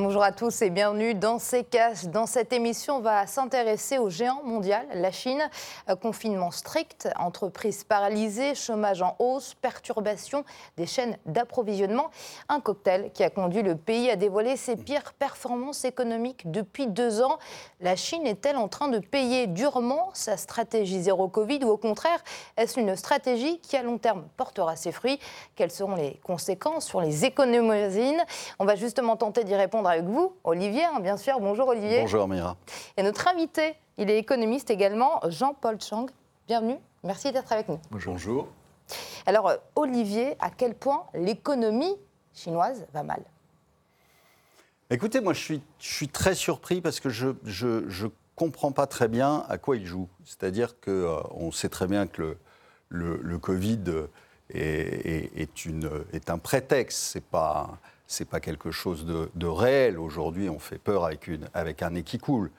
Bonjour à tous et bienvenue dans CKH. Dans cette émission, on va s'intéresser au géant mondial, la Chine. Euh, confinement strict, entreprises paralysées, chômage en hausse, perturbation des chaînes d'approvisionnement. Un cocktail qui a conduit le pays à dévoiler ses pires performances économiques depuis deux ans. La Chine est-elle en train de payer durement sa stratégie zéro Covid ou au contraire, est-ce une stratégie qui à long terme portera ses fruits? Quelles seront les conséquences sur les économies On va justement tenter d'y répondre avec vous, Olivier, hein, bien sûr. Bonjour Olivier. Bonjour Mira. Et notre invité, il est économiste également, Jean-Paul Chang. Bienvenue, merci d'être avec nous. Bonjour. Alors Olivier, à quel point l'économie chinoise va mal? Écoutez, moi je suis, je suis très surpris parce que je ne comprends pas très bien à quoi il joue. C'est-à-dire qu'on euh, on sait très bien que le, le, Covid est, est, une, est un prétexte, c'est pas c'est pas quelque chose de, réel. Aujourd'hui, on fait peur avec, une, avec un nez qui coule.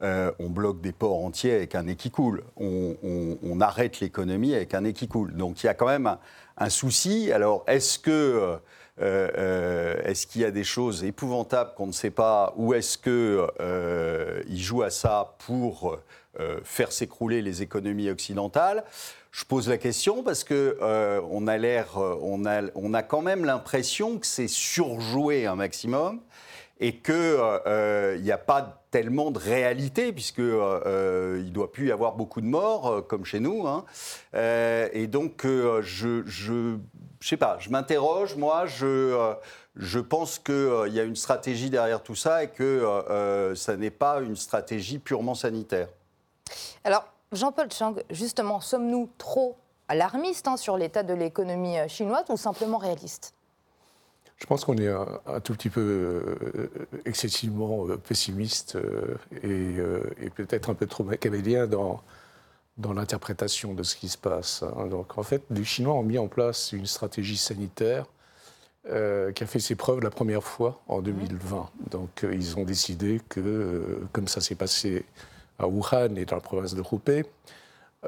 Euh, on bloque des ports entiers avec un nez qui coule. On, arrête l'économie avec un nez qui coule. Donc il y a quand même un, souci. Alors est-ce que euh, euh, est-ce qu'il y a des choses épouvantables qu'on ne sait pas, ou est-ce qu'il joue à ça pour faire s'écrouler les économies occidentales? Je pose la question parce que euh, on a l'air, euh, on a, on a quand même l'impression que c'est surjoué un maximum et qu'il euh, n'y a pas tellement de réalité, puisqu'il ne doit plus y avoir beaucoup de morts, comme chez nous. Hein. et donc, je, je, je sais pas, je m'interroge, moi, je, je pense qu'il y a une stratégie derrière tout ça et que ça n'est pas une stratégie purement sanitaire. Alors, Jean-Paul Chang, justement, sommes-nous trop alarmistes hein, sur l'état de l'économie euh, chinoise ou simplement réalistes je pense qu'on est un, tout petit peu euh, excessivement euh, pessimiste et, peut-être un peu trop machiavélien dans, dans l'interprétation de ce qui se passe. Hein. Donc en fait, les Chinois ont mis en place une stratégie sanitaire qui a fait ses preuves la première fois en 2020. Donc ils ont décidé que, comme ça s'est passé à Wuhan et dans la province de Hubei,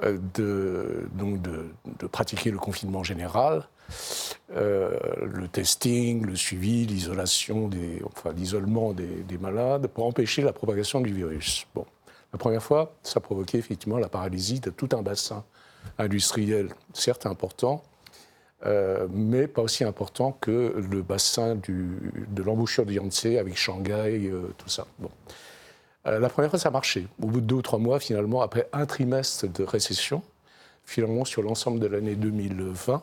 euh, de, donc de, pratiquer le confinement général, euh, le testing, le suivi, l'isolation, enfin l'isolement des, des, malades pour empêcher la propagation du virus. Bon, la première fois, ça provoquait effectivement la paralysie de tout un bassin industriel, certes important, euh, mais pas aussi important que le bassin de l'embouchure du Yangtze avec Shanghai, tout ça. Bon. Euh, la première fois, ça a marché. Au bout de deux ou trois mois, finalement, après un trimestre de récession, finalement, sur l'ensemble de l'année 2020,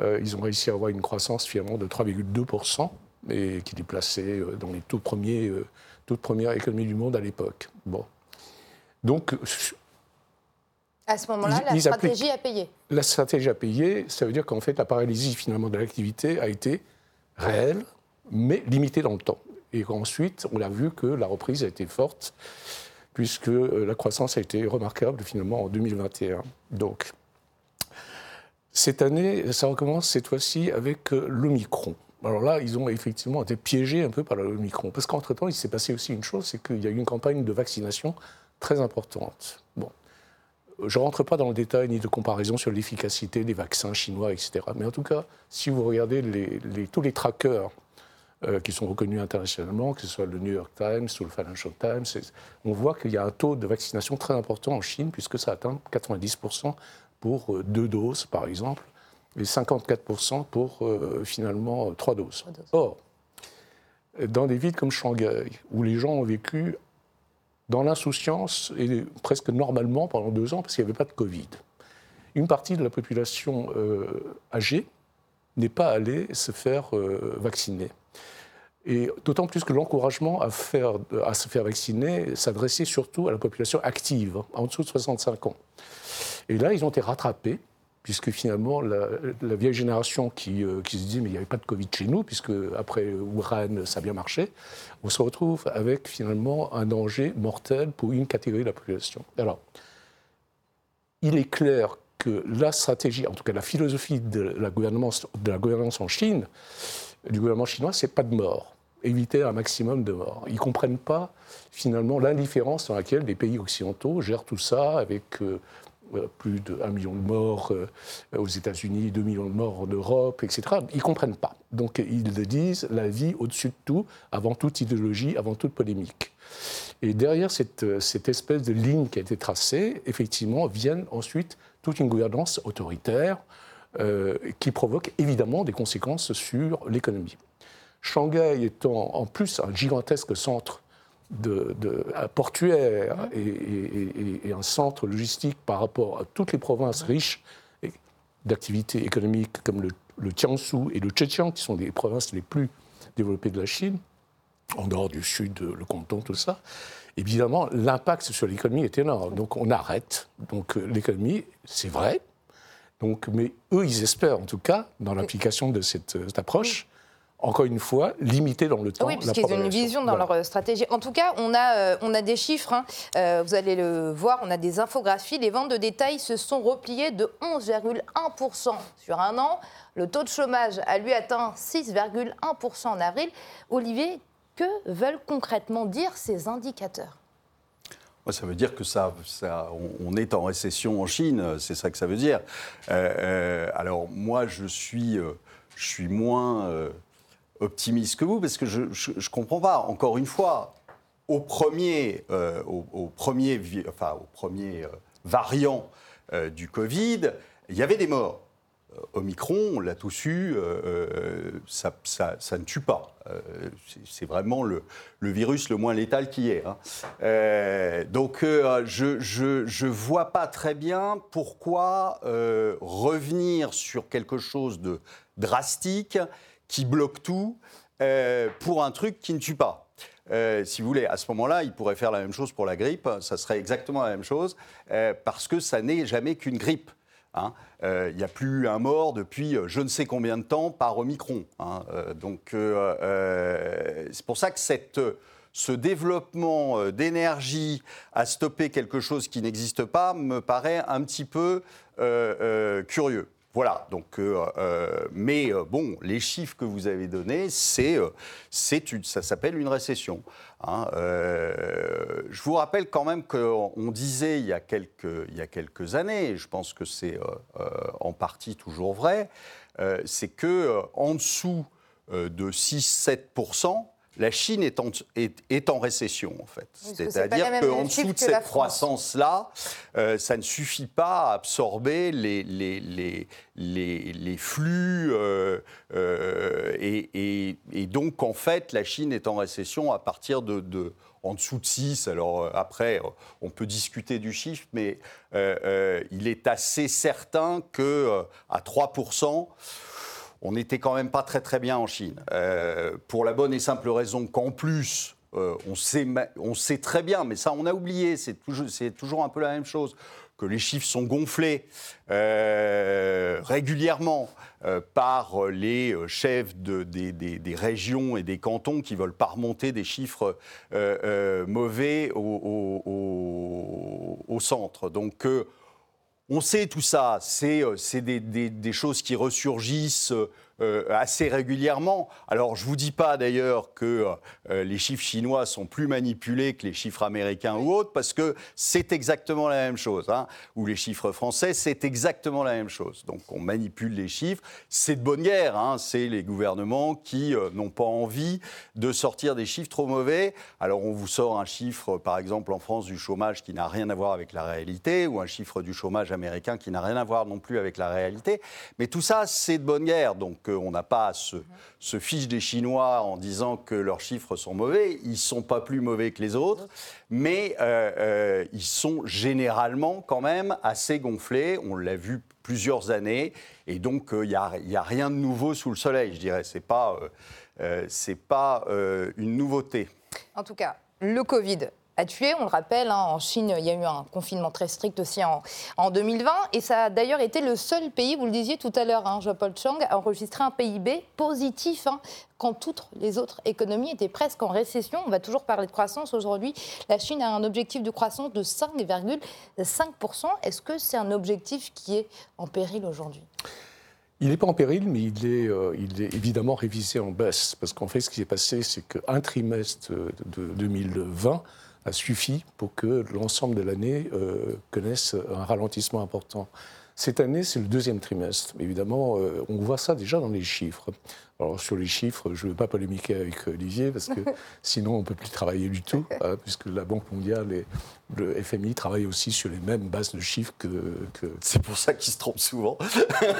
euh, ils ont réussi à avoir une croissance finalement de 3,2%, et qui est placée euh, dans les tout premiers, toutes premières économies du monde à l'époque. Bon. Donc. À ce moment-là, la stratégie a payé. La stratégie a payé, ça veut dire qu'en fait, la paralysie finalement de l'activité a été réelle, mais limitée dans le temps. Et ensuite, on a vu que la reprise a été forte, puisque euh, la croissance a été remarquable finalement en 2021. Donc, cette année, ça recommence cette fois-ci avec euh, l'Omicron. Alors là, ils ont effectivement été piégés un peu par l'Omicron. Parce qu'entre-temps, il s'est passé aussi une chose, c'est qu'il y a eu une campagne de vaccination très importante. Bon. Je ne rentre pas dans le détail ni de comparaison sur l'efficacité des vaccins chinois, etc. Mais en tout cas, si vous regardez tous les trackers euh, qui sont reconnus internationalement, que ce soit le New York Times ou le Financial Times. On voit qu'il y a un taux de vaccination très important en Chine, puisque ça atteint 90% pour euh, deux doses, par exemple, et 54% pour euh, finalement trois doses. Or, dans des villes comme Shanghai, où les gens ont vécu dans l'insouciance et presque normalement pendant deux ans, parce qu'il n'y avait pas de Covid, une partie de la population âgée n'est pas allée se faire vacciner. Et d'autant plus que l'encouragement à, à se faire vacciner s'adressait surtout à la population active, hein, en dessous de 65 ans. Et là, ils ont été rattrapés, puisque finalement, la, vieille génération qui, euh, qui, se dit mais il n'y avait pas de Covid chez nous, puisque après Wuhan, ça a bien marché, on se retrouve avec finalement un danger mortel pour une catégorie de la population. Alors, il est clair que la stratégie, en tout cas la philosophie de la gouvernance en Chine, du gouvernement chinois, c'est pas de mort éviter un maximum de morts. Ils ne comprennent pas finalement l'indifférence dans laquelle les pays occidentaux gèrent tout ça avec euh, plus de 1 million de morts aux États-Unis, 2 millions de morts en Europe, etc. Ils ne comprennent pas. Donc ils disent la vie au-dessus de tout, avant toute idéologie, avant toute polémique. Et derrière cette, cette, espèce de ligne qui a été tracée, effectivement, viennent ensuite toute une gouvernance autoritaire qui provoque évidemment des conséquences sur l'économie. Shanghai étant en plus un gigantesque centre portuaire et, un centre logistique par rapport à toutes les provinces riches d'activités économiques comme le, le Jiangsu et le Zhejiang, qui sont les provinces les plus développées de la Chine, en dehors du sud, le Canton, tout ça, évidemment, l'impact sur l'économie est énorme. Donc on arrête. Donc euh, l'économie, c'est vrai. Donc, mais eux, ils espèrent, en tout cas, dans l'application de cette, euh, approche, encore une fois, limiter dans le temps. Oui, puisqu'ils ont une vision dans leur euh, stratégie. En tout cas, on a, euh, on a des chiffres, hein. euh, vous allez le voir, on a des infographies. Les ventes de détail se sont repliées de 11,1% sur un an. Le taux de chômage a lui atteint 6,1% en avril. Olivier, que veulent concrètement dire ces indicateurs? Ça veut dire que ça, ça, on est en récession en Chine, c'est ça que ça veut dire. alors moi, je suis, je suis moins optimiste que vous, parce que je ne comprends pas. Encore une fois, au premier, euh, au, premier, enfin, au premier euh, variant euh, du Covid, il y avait des morts. Omicron, on l'a tous eu, ça, ça, ça, ne tue pas. c'est vraiment le, virus le moins létal qui est. Hein. donc je ne vois pas très bien pourquoi revenir sur quelque chose de drastique qui bloque tout euh, pour un truc qui ne tue pas. Euh, si vous voulez, à ce moment-là, il pourrait faire la même chose pour la grippe, ça serait exactement la même chose, euh, parce que ça n'est jamais qu'une grippe. Hein. Il n'y a plus un mort depuis je ne sais combien de temps par Omicron. Hein. donc c'est pour ça que ce développement d'énergie à stopper quelque chose qui n'existe pas me paraît un petit peu curieux. Voilà, donc, euh, euh, mais euh, bon, les chiffres que vous avez donnés, c'est, ça s'appelle une récession. Hein. je vous rappelle quand même qu'on disait il y, a quelques, années, je pense que c'est en partie toujours vrai, c'est que en dessous de 6-7%, la Chine est en, est, en récession, en fait. C'est-à-dire qu'en dessous de cette croissance-là, euh, ça ne suffit pas à absorber les, les, les, les flux. Euh, euh, et, et, donc, en fait, la Chine est en récession à partir de, de en dessous de 6. Alors après, on peut discuter du chiffre, mais il est assez certain que à 3 on n'était quand même pas très très bien en Chine. Euh, pour la bonne et simple raison qu'en plus, euh, on, sait, très bien, mais ça on a oublié, c'est toujours, un peu la même chose, que les chiffres sont gonflés euh, régulièrement par les chefs de, des, régions et des cantons qui veulent pas remonter des chiffres mauvais au, au centre. Donc on sait tout ça, c'est euh, des, choses qui ressurgissent euh, assez régulièrement. Alors, je ne vous dis pas d'ailleurs que euh, les chiffres chinois sont plus manipulés que les chiffres américains ou autres, parce que c'est exactement la même chose. Hein. Ou les chiffres français, c'est exactement la même chose. Donc, on manipule les chiffres. C'est de bonne guerre. Hein. C'est les gouvernements qui euh, n'ont pas envie de sortir des chiffres trop mauvais. Alors, on vous sort un chiffre, par exemple, en France, du chômage qui n'a rien à voir avec la réalité, ou un chiffre du chômage américain qui n'a rien à voir non plus avec la réalité. Mais tout ça, c'est de bonne guerre. Donc, on n'a pas à se, fiche des Chinois en disant que leurs chiffres sont mauvais. Ils ne sont pas plus mauvais que les autres, mais euh, euh, ils sont généralement quand même assez gonflés. On l'a vu plusieurs années, et donc il euh, n'y a, rien de nouveau sous le soleil, je dirais. Ce n'est pas une nouveauté. En tout cas, le Covid On le rappelle, hein, en Chine, il y a eu un confinement très strict aussi en, 2020. Et ça a d'ailleurs été le seul pays, vous le disiez tout à l'heure, hein, Jean-Paul Chang, à enregistrer un PIB positif. Hein, quand toutes les autres économies étaient presque en récession. On va toujours parler de croissance aujourd'hui. La Chine a un objectif de croissance de 5,5%. Est-ce que c'est un objectif qui est en péril aujourd'hui? Il n'est pas en péril, mais il est, euh, il est, évidemment révisé en baisse. Parce qu'en fait, ce qui s'est passé, c'est qu'un trimestre de 2020 a suffi pour que l'ensemble de l'année connaisse un ralentissement important. Cette année, c'est le deuxième trimestre. Évidemment, on voit ça déjà dans les chiffres. Alors sur les chiffres, je ne veux pas polémiquer avec Olivier parce que sinon on ne peut plus travailler du tout, hein, puisque la Banque mondiale et le FMI travaillent aussi sur les mêmes bases de chiffres que. C'est pour ça qu'ils se trompent souvent.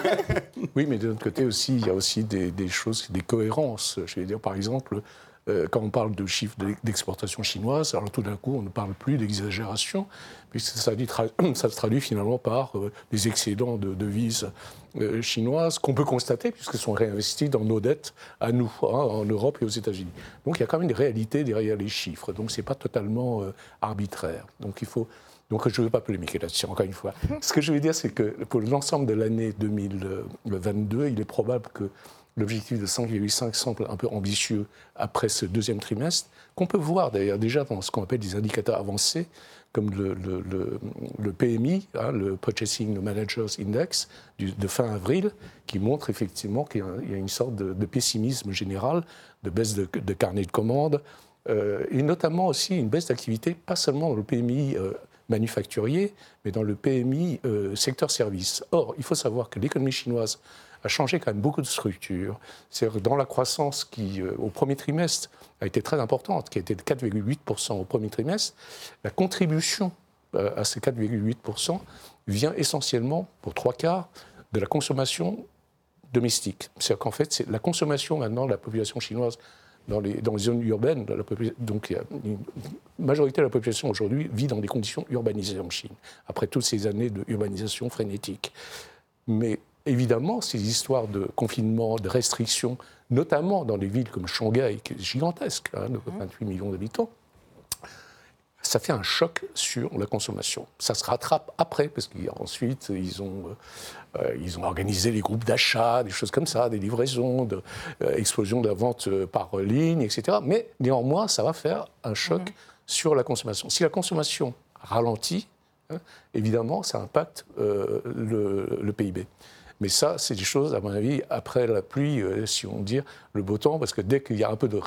oui, mais de l'autre côté aussi, il y a aussi des, des choses, des cohérences. Je vais dire par exemple, euh, quand on parle de chiffres d'exportation chinoise, alors tout d'un coup, on ne parle plus d'exagération, puisque ça, ça, se traduit finalement par euh, des excédents de devises euh, chinoises qu'on peut constater, puisqu'elles sont réinvesties dans nos dettes à nous, hein, en Europe et aux États-Unis. Donc il y a quand même une réalité derrière les chiffres, donc ce n'est pas totalement arbitraire. Donc il faut. Donc je ne veux pas polémiquer là-dessus, encore une fois. Ce que je veux dire, c'est que pour l'ensemble de l'année 2022, il est probable que l'objectif de 5,5 semble un peu ambitieux après ce deuxième trimestre, qu'on peut voir d'ailleurs déjà dans ce qu'on appelle des indicateurs avancés, comme le, le, PMI, hein, le Purchasing Managers Index de fin avril, qui montre effectivement qu'il y, a une sorte de, pessimisme général, de baisse de, carnet de commandes, euh, et notamment aussi une baisse d'activité, pas seulement dans le PMI. Euh, manufacturier, mais dans le PMI euh, secteur service. Or, il faut savoir que l'économie chinoise a changé quand même beaucoup de structures. C'est dans la croissance qui, euh, au premier trimestre, a été très importante, qui été de 4,8% au premier trimestre, la contribution euh, à ces 4,8% vient essentiellement, pour trois quarts, de la consommation domestique. C'est-à-dire qu'en fait, c'est la consommation maintenant de la population chinoise dans les, dans les zones urbaines, donc une majorité de la population aujourd'hui vit dans des conditions urbanisées en Chine, après toutes ces années de urbanisation frénétique. Mais évidemment, ces histoires de confinement, de restrictions, notamment dans des villes comme Shanghai, qui est gigantesque, hein, de 28 millions d'habitants, ça fait un choc sur la consommation. Ça se rattrape après, parce qu'ensuite, ils ont, euh, ils ont organisé les groupes d'achat, des choses comme ça, des livraisons, de, euh, explosion de la vente euh, par ligne, etc. Mais néanmoins, ça va faire un choc mhm. sur la consommation. Si la consommation ralentit, hein, évidemment, ça impacte le, le PIB. Mais ça, c'est des choses, à mon avis, après la pluie, euh, si on dit le beau temps, parce que dès qu'il y a un peu de,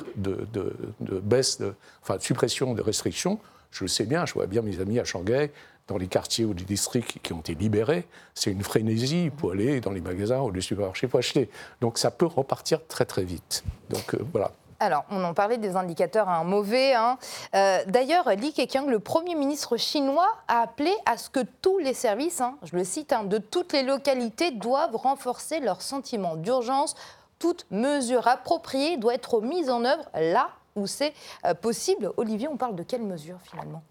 baisse, enfin de suppression de restrictions, je le sais bien, je vois bien mes amis à Shanghai, dans les quartiers ou les districts qui ont été libérés, c'est une frénésie pour aller dans les magasins ou les supermarchés pour acheter. Donc ça peut repartir très très vite. Donc euh, voilà. Alors, on en parlait des indicateurs hein, mauvais. Hein. Euh, d'ailleurs, Li Keqiang, le Premier ministre chinois, a appelé à ce que tous les services, hein, je le cite, de toutes les localités doivent renforcer leur sentiment d'urgence. Toute mesure appropriée doit être mise en œuvre là où c'est euh, possible. Olivier, on parle de quelles mesures finalement?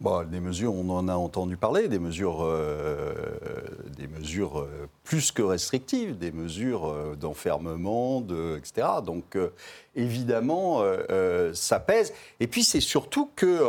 Des mesures, on en a entendu parler, des mesures, euh, des mesures euh, plus que restrictives, des mesures euh, d'enfermement, de, etc. Donc évidemment, ça pèse. Et puis c'est surtout que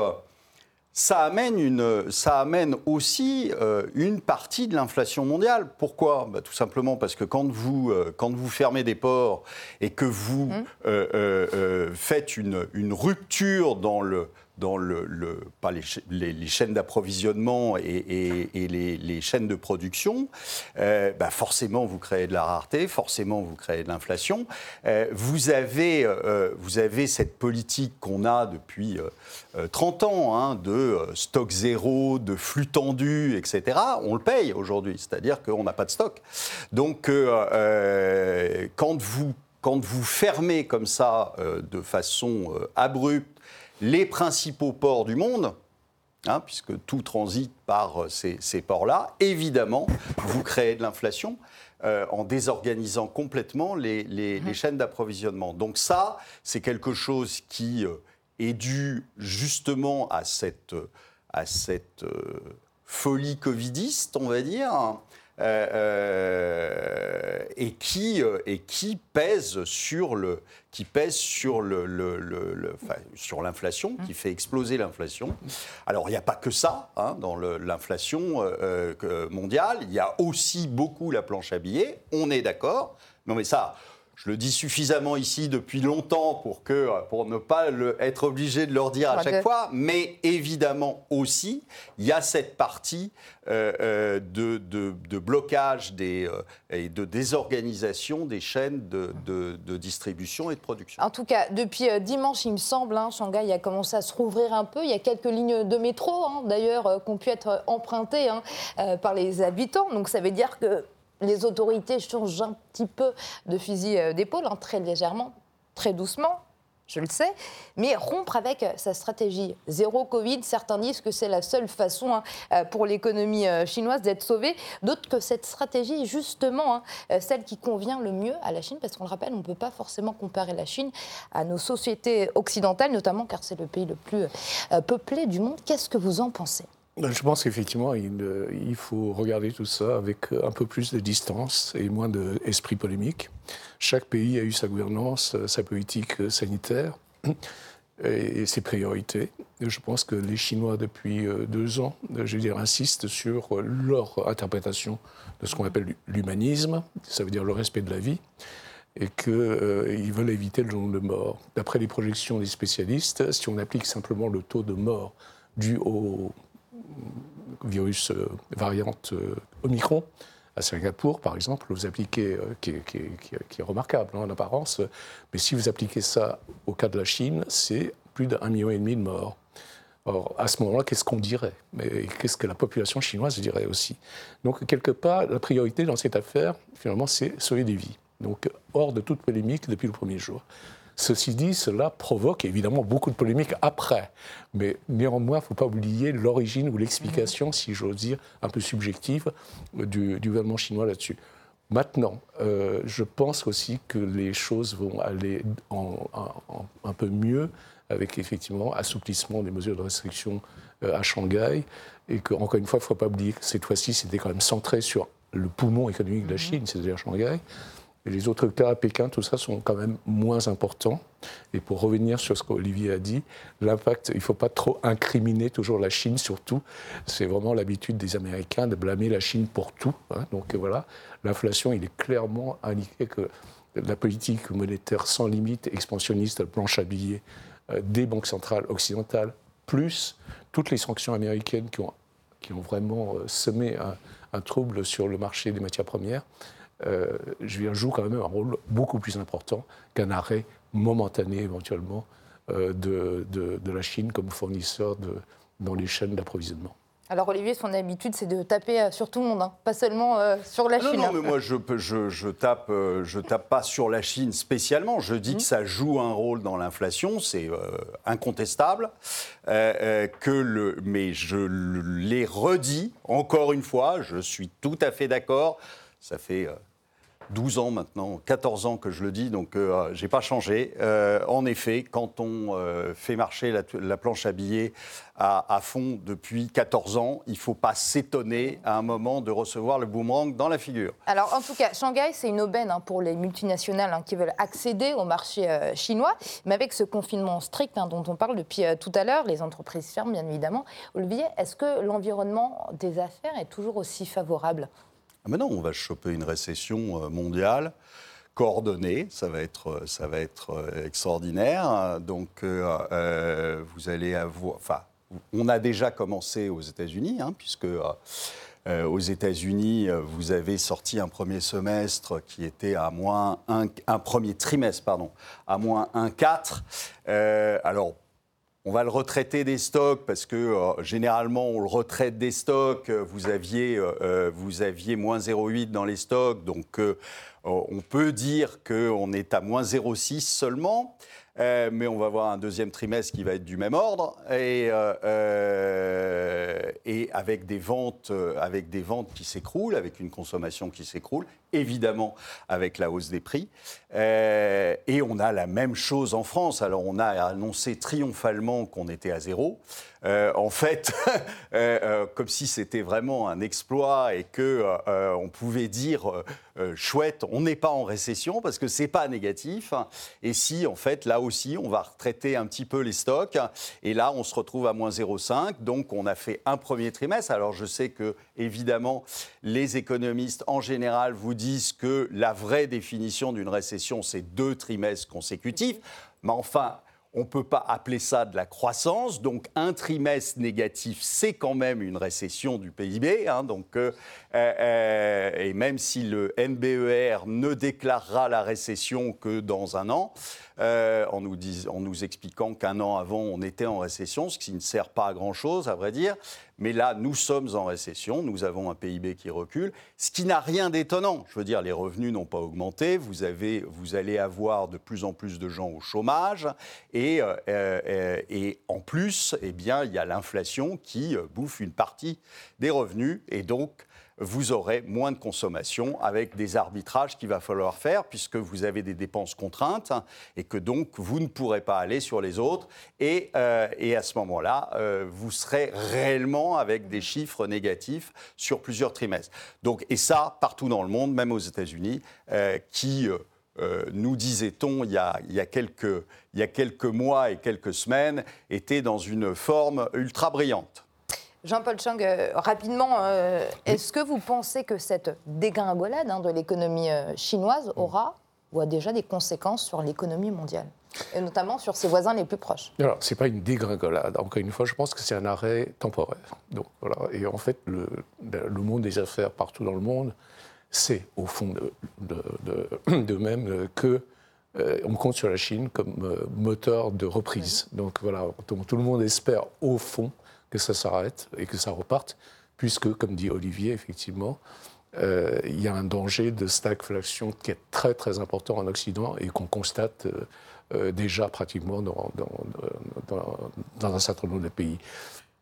ça amène, une, ça amène aussi une partie de l'inflation mondiale. Pourquoi? Bah, Tout simplement parce que quand vous, quand vous fermez des ports et que vous mmh. faites une, une rupture dans le dans les, chaînes d'approvisionnement et, les, chaînes de production, euh, bah forcément vous créez de la rareté, forcément vous créez de l'inflation. Euh, vous, avez, euh, vous avez cette politique qu'on a depuis 30 ans hein, de stock zéro, de flux tendu, etc. On le paye aujourd'hui, c'est-à-dire qu'on n'a pas de stock. Donc quand vous quand vous fermez comme ça de façon abrupte les principaux ports du monde, hein, puisque tout transite par euh, ces, ports-là, évidemment, vous créez de l'inflation. Euh, en désorganisant complètement les, mmh. chaînes d'approvisionnement. Donc ça, c'est quelque chose qui euh, est dû justement à cette, à cette folie covidiste, on va dire, euh, euh, et, qui, euh, et qui pèse sur le qui pèse sur le, sur l'inflation, qui fait exploser l'inflation. Alors il n'y a pas que ça hein, dans l'inflation mondiale. Il y a aussi beaucoup la planche à billets. On est d'accord. Non mais ça, je le dis suffisamment ici depuis longtemps pour, que, pour ne pas être obligé de leur dire à chaque fois, mais évidemment aussi, il y a cette partie euh, euh, de, de, blocage des, euh, et de désorganisation des chaînes de, de, distribution et de production. En tout cas, depuis dimanche, il me semble, hein, Shanghai a commencé à se rouvrir un peu. Il y a quelques lignes de métro, hein, d'ailleurs, qui ont pu être empruntées hein, par les habitants. Donc ça veut dire que les autorités changent un petit peu de fusil euh, d'épaule, hein, très légèrement, très doucement, je le sais, mais rompre avec euh, sa stratégie zéro Covid, certains disent que c'est la seule façon hein, euh, pour l'économie chinoise d'être sauvée, d'autres que cette stratégie est justement hein, celle qui convient le mieux à la Chine, parce qu'on le rappelle, on ne peut pas forcément comparer la Chine à nos sociétés occidentales, notamment car c'est le pays le plus peuplé du monde. Qu'est-ce que vous en pensez? Je pense qu'effectivement, il, faut regarder tout ça avec un peu plus de distance et moins d'esprit polémique. Chaque pays a eu sa gouvernance, sa politique sanitaire et ses priorités. je pense que les Chinois, depuis euh, deux ans, je veux dire, insistent sur leur interprétation de ce qu'on appelle l'humanisme, ça veut dire le respect de la vie, et qu'ils euh, veulent éviter le jour de mort. D'après les projections des spécialistes, si on applique simplement le taux de mort dû au virus euh, variante euh, Omicron à Singapour, par exemple, vous appliquez, euh, qui, est remarquable hein, en apparence, mais si vous appliquez ça au cas de la Chine, c'est plus d'un million et demi de morts. Or, à ce moment-là, qu'est-ce qu'on dirait? Mais qu'est-ce que la population chinoise dirait aussi? Donc, quelque part, la priorité dans cette affaire, finalement, c'est sauver des vies. Donc, hors de toute polémique depuis le premier jour. Ceci dit, cela provoque évidemment beaucoup de polémiques après. Mais néanmoins, il ne faut pas oublier l'origine ou l'explication, si j'ose dire, un peu subjective du, gouvernement chinois là-dessus. Maintenant, euh, je pense aussi que les choses vont aller un peu mieux avec effectivement assouplissement des mesures de restriction euh, à Shanghai. Et qu'encore une fois, il ne faut pas oublier que cette fois-ci, c'était quand même centré sur le poumon économique de la Chine, c'est-à-dire Shanghai les autres cas à Pékin, tout ça, sont quand même moins importants. Et pour revenir sur ce qu'Olivier a dit, l'impact, il ne faut pas trop incriminer toujours la Chine, surtout. C'est vraiment l'habitude des Américains de blâmer la Chine pour tout. Hein. Donc voilà, l'inflation, il est clairement indiqué que la politique monétaire sans limite, expansionniste, planche à billets euh, des banques centrales occidentales, plus toutes les sanctions américaines qui ont, qui ont vraiment euh, semé un trouble sur le marché des matières premières, euh, je joue quand même un rôle beaucoup plus important qu'un arrêt momentané éventuellement euh, de, de, la Chine comme fournisseur de, dans les chaînes d'approvisionnement. Alors Olivier, son habitude, c'est de taper euh, sur tout le monde, hein. pas seulement sur la Chine. Non, mais moi, je, je, je tape, je tape pas sur la Chine spécialement. Je dis que ça joue un rôle dans l'inflation, c'est incontestable. que le, mais je l'ai redit encore une fois, je suis tout à fait d'accord. Ça fait 12 ans maintenant, 14 ans que je le dis, donc euh, je n'ai pas changé. Euh, en effet, quand on euh, fait marcher la, planche à billets à, fond depuis 14 ans, il faut pas s'étonner à un moment de recevoir le boomerang dans la figure. Alors en tout cas, Shanghai, c'est une aubaine hein, pour les multinationales hein, qui veulent accéder au marché chinois, mais avec ce confinement strict hein, dont on parle depuis tout à l'heure, les entreprises ferment bien évidemment. Olivier, est-ce que l'environnement des affaires est toujours aussi favorable? Ah, non, on va choper une récession euh, mondiale coordonnée, ça va être, euh, ça va être euh, extraordinaire. Donc, vous allez avoir. Enfin, on a déjà commencé aux États-Unis, hein, puisque. aux États-Unis, vous avez sorti un premier semestre qui était à moins un, premier trimestre, pardon, à moins 1,4. alors, on va le retraiter des stocks parce que euh, généralement on le retraite des stocks. Vous aviez, euh, euh, vous aviez moins 0,8 dans les stocks, donc on peut dire qu'on est à moins 0,6 seulement. Euh, mais on va voir un deuxième trimestre qui va être du même ordre et, euh, euh, avec, des ventes, avec des ventes qui s'écroulent, avec une consommation qui s'écroule, évidemment avec la hausse des prix. et on a la même chose en France. Alors on a annoncé triomphalement qu'on était à zéro. En fait, comme si c'était vraiment un exploit et que on pouvait dire euh, chouette, on n'est pas en récession parce que c'est pas négatif. Et si, en fait, là aussi, on va retraiter un petit peu les stocks. Et là, on se retrouve à moins 0,5. Donc, on a fait un premier trimestre. Alors, je sais que, évidemment, les économistes, en général, vous disent que la vraie définition d'une récession, c'est deux trimestres consécutifs. Mais enfin, on ne peut pas appeler ça de la croissance. Donc un trimestre négatif, c'est quand même une récession du PIB. Hein. donc, euh, euh, et même si le NBER ne déclarera la récession que dans un an, euh, en, nous en, nous expliquant qu'un an avant, on était en récession, ce qui ne sert pas à grand-chose, à vrai dire. Mais là, nous sommes en récession, nous avons un PIB qui recule, ce qui n'a rien d'étonnant. Je veux dire, les revenus n'ont pas augmenté, vous, avez, vous allez avoir de plus en plus de gens au chômage, et, euh, euh, en plus, eh bien, il y a l'inflation qui bouffe une partie des revenus, et donc vous aurez moins de consommation avec des arbitrages qu'il va falloir faire puisque vous avez des dépenses contraintes et que donc vous ne pourrez pas aller sur les autres. Et, euh, à ce moment-là, euh, vous serez réellement avec des chiffres négatifs sur plusieurs trimestres. Donc, et ça, partout dans le monde, même aux États-Unis, euh, qui... nous disait-on il, il y a quelques mois et quelques semaines, était dans une forme ultra brillante. Jean-Paul Chang, euh, rapidement, euh, est-ce que vous pensez que cette dégringolade hein, de l'économie euh, chinoise aura ou a déjà des conséquences sur l'économie mondiale et notamment sur ses voisins les plus proches? Alors, ce n'est pas une dégringolade. Encore une fois, je pense que c'est un arrêt temporaire. Donc, voilà. Et en fait, le, le, monde des affaires partout dans le monde, c'est au fond de, de, de même que on compte sur la Chine comme moteur de reprise. Donc voilà, tout le monde espère au fond que ça s'arrête et que ça reparte, puisque, comme dit Olivier, effectivement, euh, il y a un danger de stagflation qui est très très important en Occident et qu'on constate euh, euh, déjà pratiquement dans, un certain nombre de pays.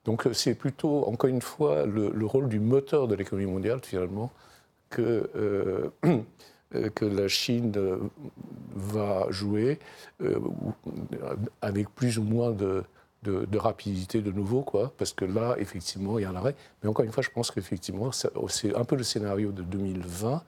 Donc c'est plutôt, encore une fois, le, rôle du moteur de l'économie mondiale, finalement, que la Chine va jouer avec plus ou moins de, de, rapidité de nouveau, quoi, parce que là, effectivement, il y a un arrêt. Mais encore une fois, je pense qu'effectivement, c'est un peu le scénario de 2020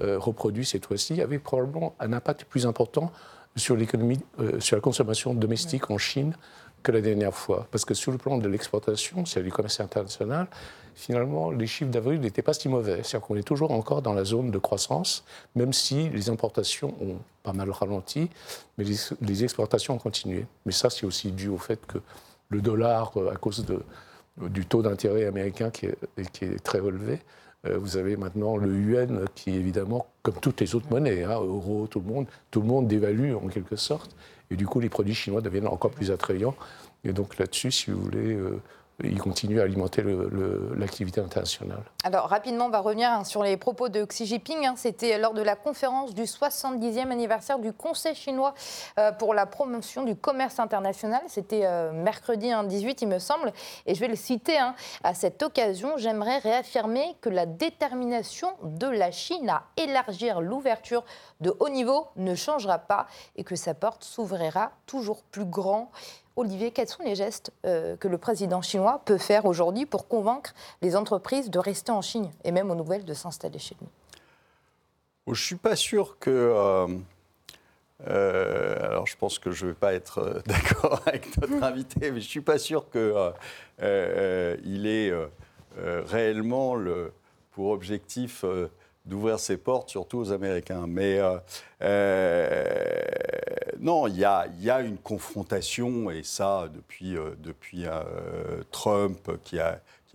euh, reproduit cette fois-ci, avec probablement un impact plus important sur l'économie, euh, sur la consommation domestique en Chine que la dernière fois. Parce que sur le plan de l'exportation, c'est du commerce international, finalement, les chiffres d'avril n'étaient pas si mauvais. C'est-à-dire qu'on est toujours encore dans la zone de croissance, même si les importations ont pas mal ralenti, mais les, exportations ont continué. Mais ça, c'est aussi dû au fait que le dollar, euh, à cause de, du taux d'intérêt américain qui est, très relevé, euh, vous avez maintenant le yuan qui, évidemment, comme toutes les autres monnaies, hein, euro, tout le monde, tout le monde dévalue en quelque sorte. Et du coup, les produits chinois deviennent encore plus attrayants. Et donc là-dessus, si vous voulez, euh, il continue à alimenter l'activité internationale. Alors rapidement, on va revenir hein, sur les propos de Xi Jinping. Hein. C'était lors de la conférence du 70e anniversaire du Conseil chinois euh, pour la promotion du commerce international. C'était euh, mercredi 18, il me semble. Et je vais le citer. Hein. À cette occasion, j'aimerais réaffirmer que la détermination de la Chine à élargir l'ouverture de haut niveau ne changera pas et que sa porte s'ouvrira toujours plus grand Olivier, quels sont les gestes euh, que le président chinois peut faire aujourd'hui pour convaincre les entreprises de rester en Chine et même aux nouvelles de s'installer chez nous? Oh, Je ne suis pas sûr que... Euh, euh, alors je pense que je ne vais pas être d'accord avec notre invité, mais je ne suis pas sûr qu'il ait réellement le, pour objectif d'ouvrir ses portes, surtout aux Américains. Mais euh, euh, non, il y a, une confrontation, et ça depuis, euh, depuis Trump, qui,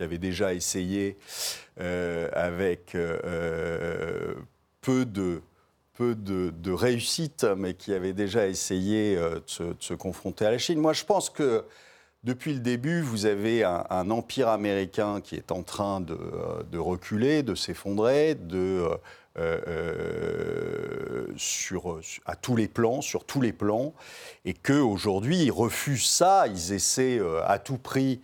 avait déjà essayé avec peu de, réussite, mais qui avait déjà essayé de se, de, se, confronter à la Chine. Moi, je pense que depuis le début, vous avez un, empire américain qui est en train de, euh, reculer, de s'effondrer, de euh, euh, sur, à tous les plans, sur tous les plans, et qu'aujourd'hui, ils refusent ça, ils essaient à tout prix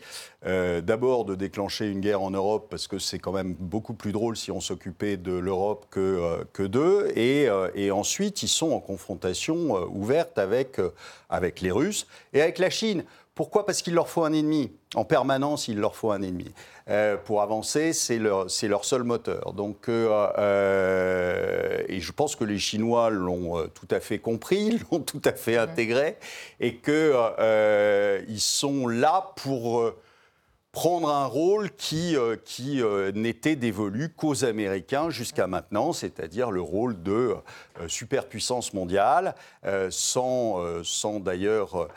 d'abord de déclencher une guerre en Europe, parce que c'est quand même beaucoup plus drôle si on s'occupait de l'Europe que, que d'eux, et, et, ensuite, ils sont en confrontation ouverte avec, avec les Russes et avec la Chine. Pourquoi? Parce qu'il leur faut un ennemi. En permanence, il leur faut un ennemi. Euh, pour avancer, c'est leur, leur, seul moteur. Donc, euh, et je pense que les Chinois l'ont tout à fait compris, l'ont tout à fait intégré, et qu'ils sont là pour prendre un rôle qui, euh, qui euh, n'était dévolu qu'aux Américains jusqu'à maintenant, c'est-à-dire le rôle de euh, superpuissance mondiale, sans, sans d'ailleurs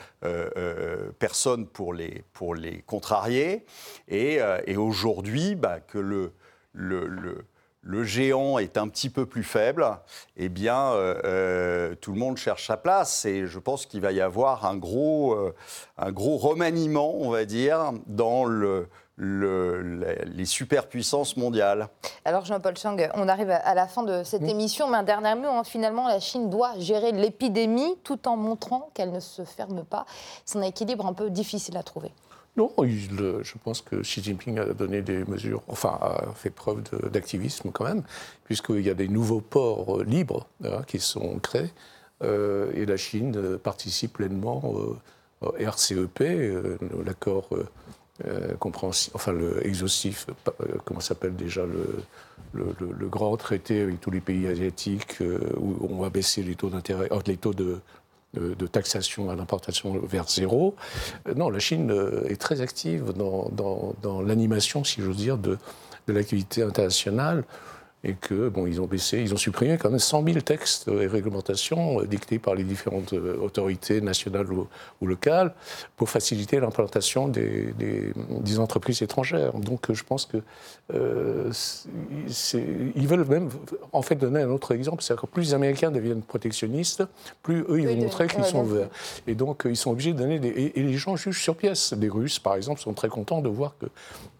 personne pour les, pour les contrarier. Et, et aujourd'hui, bah, que le, le, le le géant est un petit peu plus faible, eh bien, euh, euh, tout le monde cherche sa place. Et je pense qu'il va y avoir un gros, euh, un gros remaniement, on va dire, dans le, les superpuissances mondiales. Alors Jean-Paul Chang, on arrive à la fin de cette émission, mais un dernier mot, hein. finalement la Chine doit gérer l'épidémie tout en montrant qu'elle ne se ferme pas. C'est un équilibre un peu difficile à trouver. Non, je pense que Xi Jinping a donné des mesures, enfin, a fait preuve d'activisme quand même, puisqu'il y a des nouveaux ports euh, libres hein, qui sont créés, euh, et la Chine euh, participe pleinement au RCEP, l'accord compréhensif, enfin, le exhaustif, comment s'appelle déjà le, le, grand traité avec tous les pays asiatiques où on va baisser les taux d'intérêt, les taux de, de, taxation à l'importation vers zéro. Euh, non, la Chine euh, est très active dans, dans l'animation, si j'ose dire, de, de l'activité internationale et que bon, ils ont baissé, ils ont supprimé quand même 100 000 textes et réglementations euh, dictés par les différentes euh, autorités nationales ou, locales pour faciliter l'implantation des, des, entreprises étrangères. Donc je pense que euh, ils veulent même en fait donner un autre exemple, c'est-à-dire que plus les Américains deviennent protectionnistes, plus eux ils vont montrer qu'ils sont ouverts. Et donc ils sont obligés de donner des et, les gens jugent sur pièce. Les Russes, par exemple, sont très contents de voir que,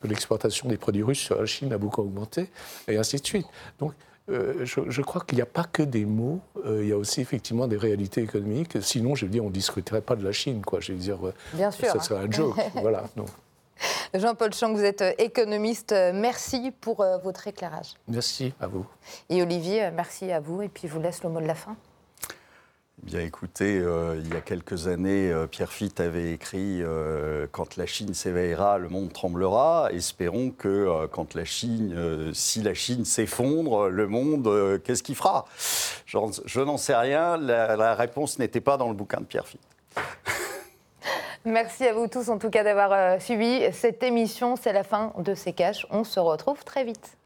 que l'exportation des produits russes sur la Chine a beaucoup augmenté et ainsi de suite. Donc, euh, je, crois qu'il n'y a pas que des mots, euh, il y a aussi effectivement des réalités économiques. Sinon, je veux dire, on ne discuterait pas de la Chine, quoi. Je veux dire, euh, Bien sûr, ça serait un joke. voilà. Jean-Paul Chang, vous êtes économiste. Merci pour votre éclairage. Merci à vous. Et Olivier, merci à vous. Et puis, je vous laisse le mot de la fin. Bien écoutez, euh, il y a quelques années, euh, Pierre Fitt avait écrit euh, Quand la Chine s'éveillera, le monde tremblera. Espérons que quand la Chine, si la Chine s'effondre, le monde, qu'est-ce qu'il fera? Je n'en sais rien. La, la réponse n'était pas dans le bouquin de Pierre Fitt. Merci à vous tous en tout cas d'avoir suivi cette émission. C'est la fin de ces caches. On se retrouve très vite.